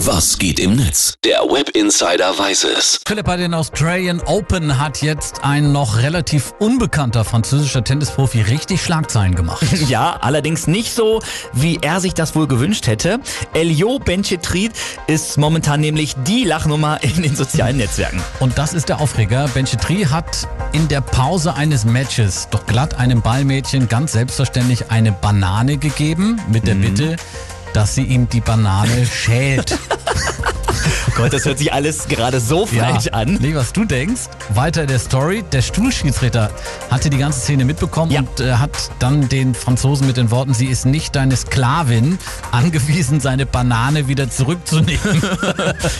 Was geht im Netz? Der Web Insider weiß es. Philipp, bei den Australian Open hat jetzt ein noch relativ unbekannter französischer Tennisprofi richtig Schlagzeilen gemacht. Ja, allerdings nicht so, wie er sich das wohl gewünscht hätte. Elio Benchetrit ist momentan nämlich die Lachnummer in den sozialen Netzwerken. Und das ist der Aufreger. Benchetri hat in der Pause eines Matches doch glatt einem Ballmädchen ganz selbstverständlich eine Banane gegeben mit der Bitte, dass sie ihm die Banane schält. Gott, das hört sich alles gerade so falsch an. Nee, was du denkst. Weiter in der Story. Der Stuhlschiedsrichter hatte die ganze Szene mitbekommen Ja. und äh, hat dann den Franzosen mit den Worten, sie ist nicht deine Sklavin, angewiesen, seine Banane wieder zurückzunehmen.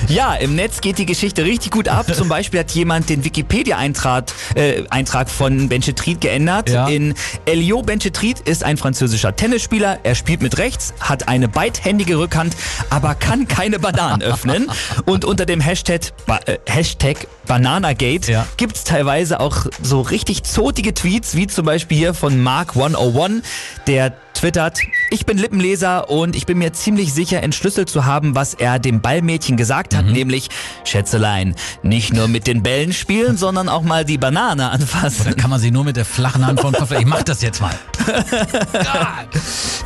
Ja, im Netz geht die Geschichte richtig gut ab. Zum Beispiel hat jemand den Wikipedia-Eintrag äh, Eintrag von Benchetrit geändert. Ja. In Elio Benchetrit ist ein französischer Tennisspieler. Er spielt mit rechts, hat eine beidhändige Rückhand, aber kann keine Bananen öffnen. Und unter dem Hashtag, ba äh, Hashtag Bananagate Ja. gibt's teilweise auch so richtig zotige Tweets, wie zum Beispiel hier von Mark101, der twittert, ich bin Lippenleser und ich bin mir ziemlich sicher entschlüsselt zu haben, was er dem Ballmädchen gesagt hat, nämlich, Schätzelein, nicht nur mit den Bällen spielen, sondern auch mal die Banane Da anfassen. kann man sie nur mit der flachen Hand vom Kopf. Ich mach das jetzt mal.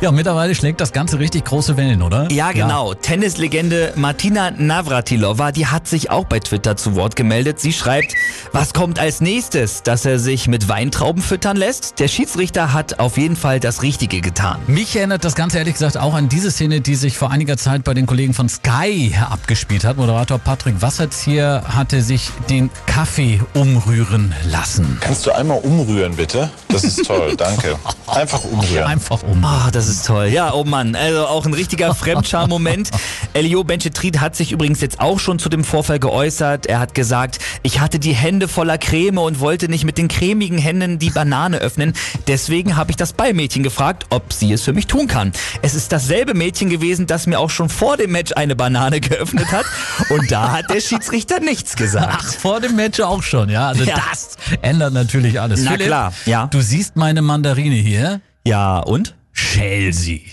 ja, mittlerweile schlägt das Ganze richtig große Wellen, oder? Ja, genau. Tennislegende Martina Navratilova, die hat sich auch bei Twitter zu Wort gemeldet. Sie schreibt, was kommt als nächstes? Dass er sich mit Weintrauben füttern lässt? Der Schiedsrichter hat auf jeden Fall das Richtige getan. Mich erinnert das Ganze ehrlich gesagt auch an diese Szene, die sich vor einiger Zeit bei den Kollegen von Sky abgespielt hat. Moderator Patrick Wasserzieher hatte sich den Kaffee umrühren lassen. Kannst du einmal umrühren, bitte? Das ist toll, danke. Einfach umrühren. Einfach um. Ah, das ist toll. Ja, oh Mann, also auch ein richtiger Fremdscham-Moment. Elio Benchetrit hat sich übrigens jetzt auch schon zu dem Vorfall geäußert. Er hat gesagt, ich hatte die Hände voller Creme und wollte nicht mit den cremigen Händen die Banane öffnen. Deswegen habe ich das Ballmädchen gefragt, ob sie es für mich tun kann. Es ist dasselbe Mädchen gewesen, das mir auch schon vor dem Match eine Banane geöffnet hat. Und da hat der Schiedsrichter nichts Ach, gesagt. vor dem Match auch schon, ja. Also Ja. das ändert natürlich alles. Na Philipp, klar, ja. Du siehst meine Mandarine hier. Ja, und? Schäl sie.